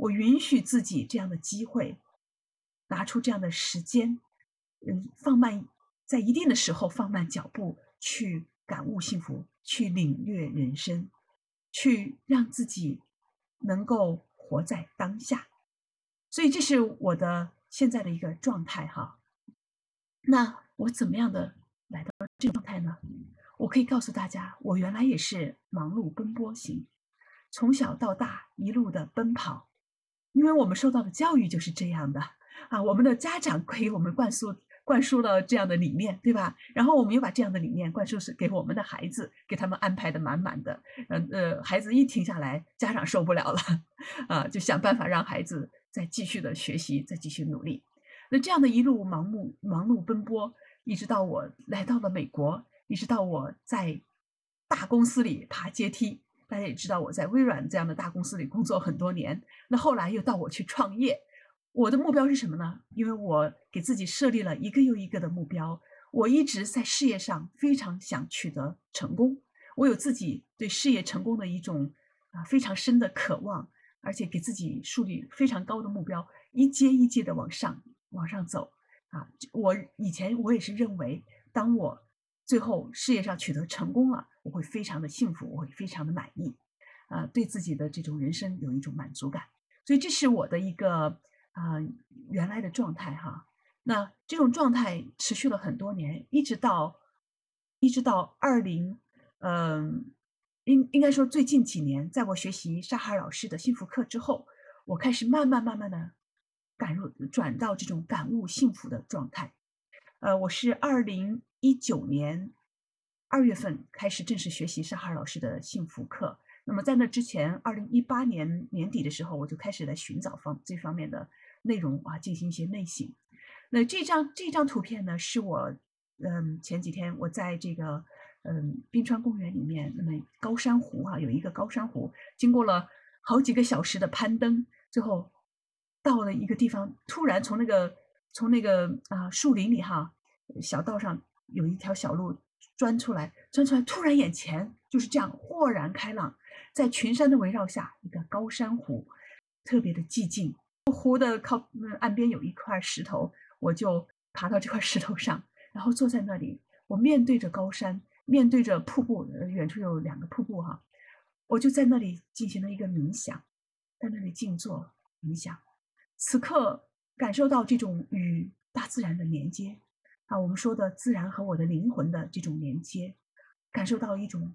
我允许自己这样的机会，拿出这样的时间，嗯，放慢，在一定的时候放慢脚步，去感悟幸福，去领略人生，去让自己能够活在当下。所以这是我的现在的一个状态哈。那我怎么样的来到这个状态呢？我可以告诉大家，我原来也是忙碌奔波型，从小到大一路的奔跑，因为我们受到的教育就是这样的啊。我们的家长给我们灌输灌输了这样的理念，对吧？然后我们又把这样的理念灌输是给我们的孩子，给他们安排的满满的。嗯呃，孩子一停下来，家长受不了了啊，就想办法让孩子再继续的学习，再继续努力。那这样的一路盲目忙碌奔波，一直到我来到了美国。一直到我在大公司里爬阶梯，大家也知道我在微软这样的大公司里工作很多年。那后来又到我去创业，我的目标是什么呢？因为我给自己设立了一个又一个的目标，我一直在事业上非常想取得成功，我有自己对事业成功的一种啊非常深的渴望，而且给自己树立非常高的目标，一阶一阶的往上往上走啊。我以前我也是认为，当我最后事业上取得成功了，我会非常的幸福，我会非常的满意，啊，对自己的这种人生有一种满足感，所以这是我的一个啊原来的状态哈。那这种状态持续了很多年，一直到一直到二零，嗯，应应该说最近几年，在我学习沙海老师的幸福课之后，我开始慢慢慢慢的感入转到这种感悟幸福的状态。呃，我是二零一九年二月份开始正式学习沙哈老师的幸福课。那么在那之前，二零一八年年底的时候，我就开始来寻找方这方面的内容啊，进行一些内省。那这张这张图片呢，是我嗯前几天我在这个嗯冰川公园里面，那么高山湖啊有一个高山湖，经过了好几个小时的攀登，最后到了一个地方，突然从那个。从那个啊树林里哈，小道上有一条小路钻出来，钻出来，突然眼前就是这样豁然开朗，在群山的围绕下，一个高山湖，特别的寂静。湖的靠岸边有一块石头，我就爬到这块石头上，然后坐在那里，我面对着高山，面对着瀑布，远处有两个瀑布哈，我就在那里进行了一个冥想，在那里静坐冥想，此刻。感受到这种与大自然的连接啊，我们说的自然和我的灵魂的这种连接，感受到一种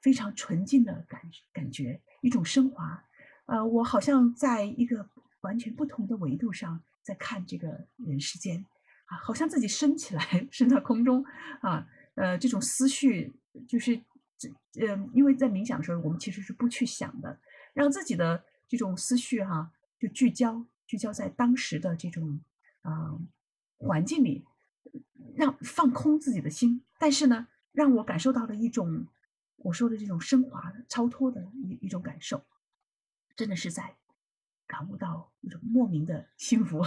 非常纯净的感感觉，一种升华。呃，我好像在一个完全不同的维度上在看这个人世间啊，好像自己升起来，升到空中啊。呃，这种思绪就是这呃，因为在冥想的时候，我们其实是不去想的，让自己的这种思绪哈就聚焦。聚焦在当时的这种啊环境里，让放空自己的心，但是呢，让我感受到了一种我说的这种升华、超脱的一一种感受，真的是在感悟到一种莫名的幸福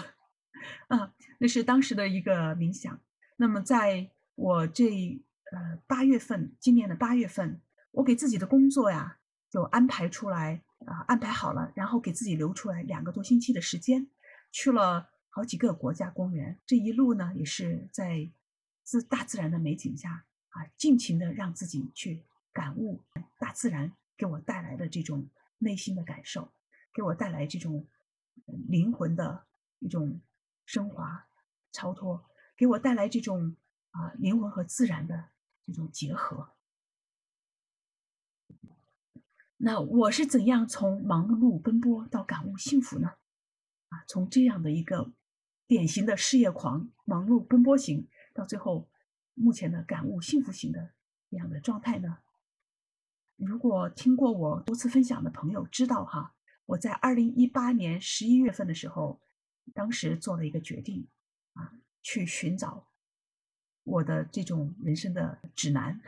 啊！那是当时的一个冥想。那么，在我这呃八月份，今年的八月份，我给自己的工作呀，就安排出来。啊，安排好了，然后给自己留出来两个多星期的时间，去了好几个国家公园。这一路呢，也是在自大自然的美景下啊，尽情的让自己去感悟大自然给我带来的这种内心的感受，给我带来这种灵魂的一种升华、超脱，给我带来这种啊灵魂和自然的这种结合。那我是怎样从忙碌奔波到感悟幸福呢？啊，从这样的一个典型的事业狂、忙碌奔波型，到最后目前的感悟幸福型的这样的状态呢？如果听过我多次分享的朋友知道哈，我在二零一八年十一月份的时候，当时做了一个决定啊，去寻找我的这种人生的指南，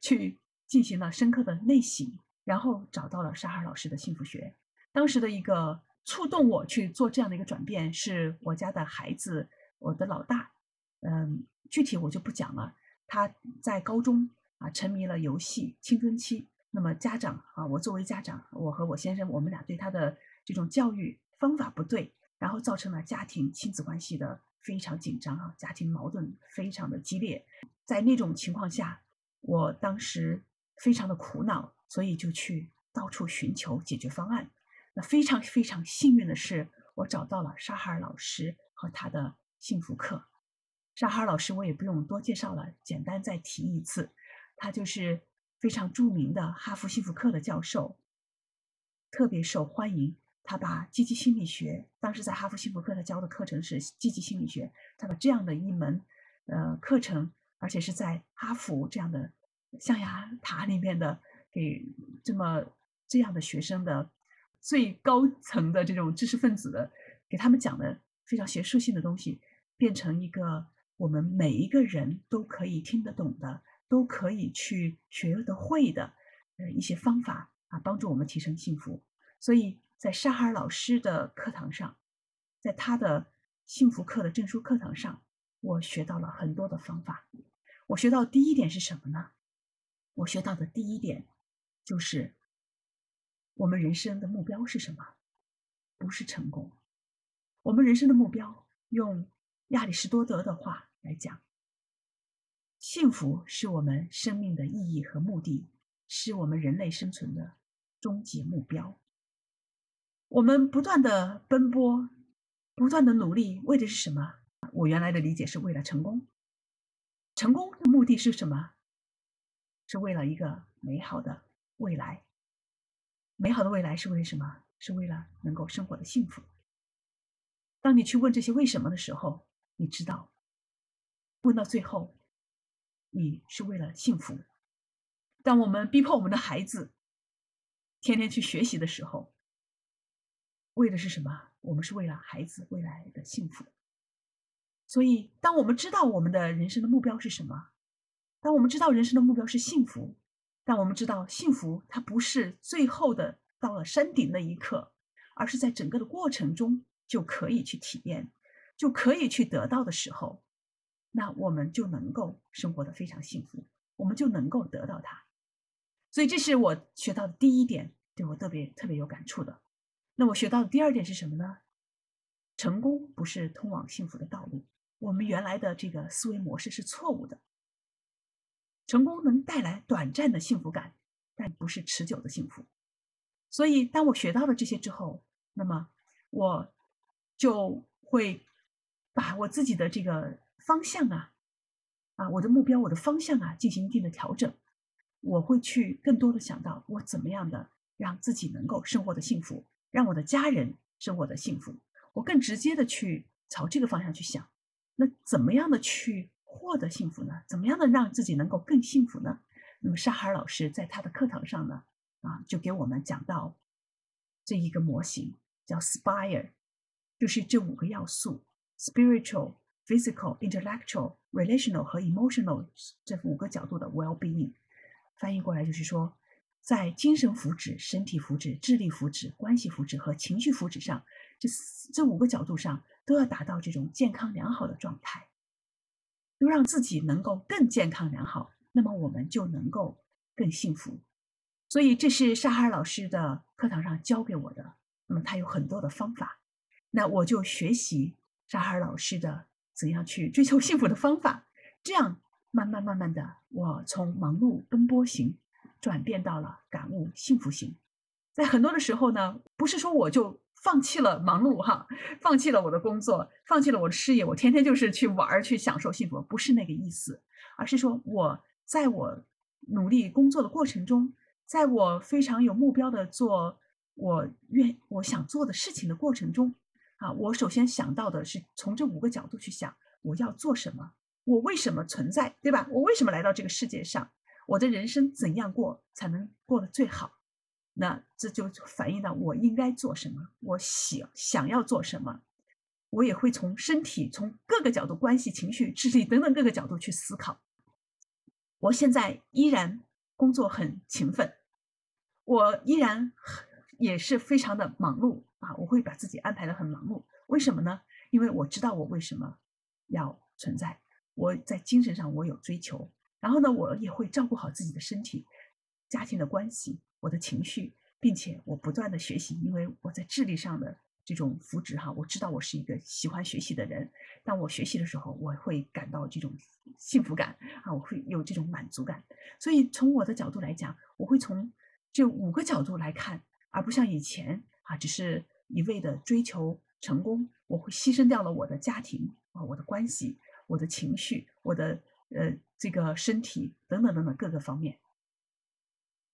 去进行了深刻的内省。然后找到了沙哈老师的幸福学。当时的一个触动我去做这样的一个转变，是我家的孩子，我的老大，嗯，具体我就不讲了。他在高中啊沉迷了游戏，青春期。那么家长啊，我作为家长，我和我先生，我们俩对他的这种教育方法不对，然后造成了家庭亲子关系的非常紧张啊，家庭矛盾非常的激烈。在那种情况下，我当时非常的苦恼，所以就去到处寻求解决方案。那非常非常幸运的是，我找到了沙哈尔老师和他的幸福课。沙哈尔老师我也不用多介绍了，简单再提一次，他就是非常著名的哈佛幸福课的教授，特别受欢迎。他把积极心理学，当时在哈佛幸福课他教的课程是积极心理学，他把这样的一门呃课程，而且是在哈佛这样的象牙塔里面的，给这么这样的学生的最高层的这种知识分子的，给他们讲的非常学术性的东西，变成一个。我们每一个人都可以听得懂的，都可以去学得会的，呃，一些方法啊，帮助我们提升幸福。所以在沙哈尔老师的课堂上，在他的幸福课的证书课堂上，我学到了很多的方法。我学到第一点是什么呢？我学到的第一点就是，我们人生的目标是什么？不是成功。我们人生的目标，用亚里士多德的话。来讲，幸福是我们生命的意义和目的，是我们人类生存的终极目标。我们不断的奔波，不断的努力，为的是什么？我原来的理解是为了成功。成功的目的是什么？是为了一个美好的未来。美好的未来是为什么？是为了能够生活的幸福。当你去问这些为什么的时候，你知道。问到最后，你是为了幸福。当我们逼迫我们的孩子天天去学习的时候，为的是什么？我们是为了孩子未来的幸福。所以，当我们知道我们的人生的目标是什么，当我们知道人生的目标是幸福，当我们知道幸福它不是最后的到了山顶那一刻，而是在整个的过程中就可以去体验，就可以去得到的时候。那我们就能够生活的非常幸福，我们就能够得到它。所以这是我学到的第一点，对我特别特别有感触的。那我学到的第二点是什么呢？成功不是通往幸福的道路，我们原来的这个思维模式是错误的。成功能带来短暂的幸福感，但不是持久的幸福。所以当我学到了这些之后，那么我就会把我自己的这个。方向啊，啊，我的目标，我的方向啊，进行一定的调整。我会去更多的想到我怎么样的让自己能够生活的幸福，让我的家人生活的幸福。我更直接的去朝这个方向去想。那怎么样的去获得幸福呢？怎么样的让自己能够更幸福呢？那么沙海老师在他的课堂上呢，啊，就给我们讲到这一个模型叫 SPIRE，就是这五个要素：spiritual。Physical, intellectual, relational 和 emotional 这五个角度的 well-being，翻译过来就是说，在精神福祉、身体福祉、智力福祉、关系福祉和情绪福祉上，这这五个角度上都要达到这种健康良好的状态，都让自己能够更健康良好，那么我们就能够更幸福。所以这是沙哈尔老师的课堂上教给我的。那么他有很多的方法，那我就学习沙哈尔老师的。怎样去追求幸福的方法？这样慢慢慢慢的，我从忙碌奔波型转变到了感悟幸福型。在很多的时候呢，不是说我就放弃了忙碌哈，放弃了我的工作，放弃了我的事业，我天天就是去玩儿去享受幸福，不是那个意思，而是说我在我努力工作的过程中，在我非常有目标的做我愿我想做的事情的过程中。啊，我首先想到的是从这五个角度去想，我要做什么，我为什么存在，对吧？我为什么来到这个世界上？我的人生怎样过才能过得最好？那这就反映到我应该做什么，我想想要做什么，我也会从身体、从各个角度、关系、情绪、智力等等各个角度去思考。我现在依然工作很勤奋，我依然也是非常的忙碌。啊，我会把自己安排的很忙碌，为什么呢？因为我知道我为什么要存在，我在精神上我有追求，然后呢，我也会照顾好自己的身体、家庭的关系、我的情绪，并且我不断的学习，因为我在智力上的这种扶植哈。我知道我是一个喜欢学习的人，当我学习的时候，我会感到这种幸福感啊，我会有这种满足感。所以从我的角度来讲，我会从这五个角度来看，而不像以前啊，只是一味的追求成功，我会牺牲掉了我的家庭啊，我的关系，我的情绪，我的呃这个身体等等等等各个方面。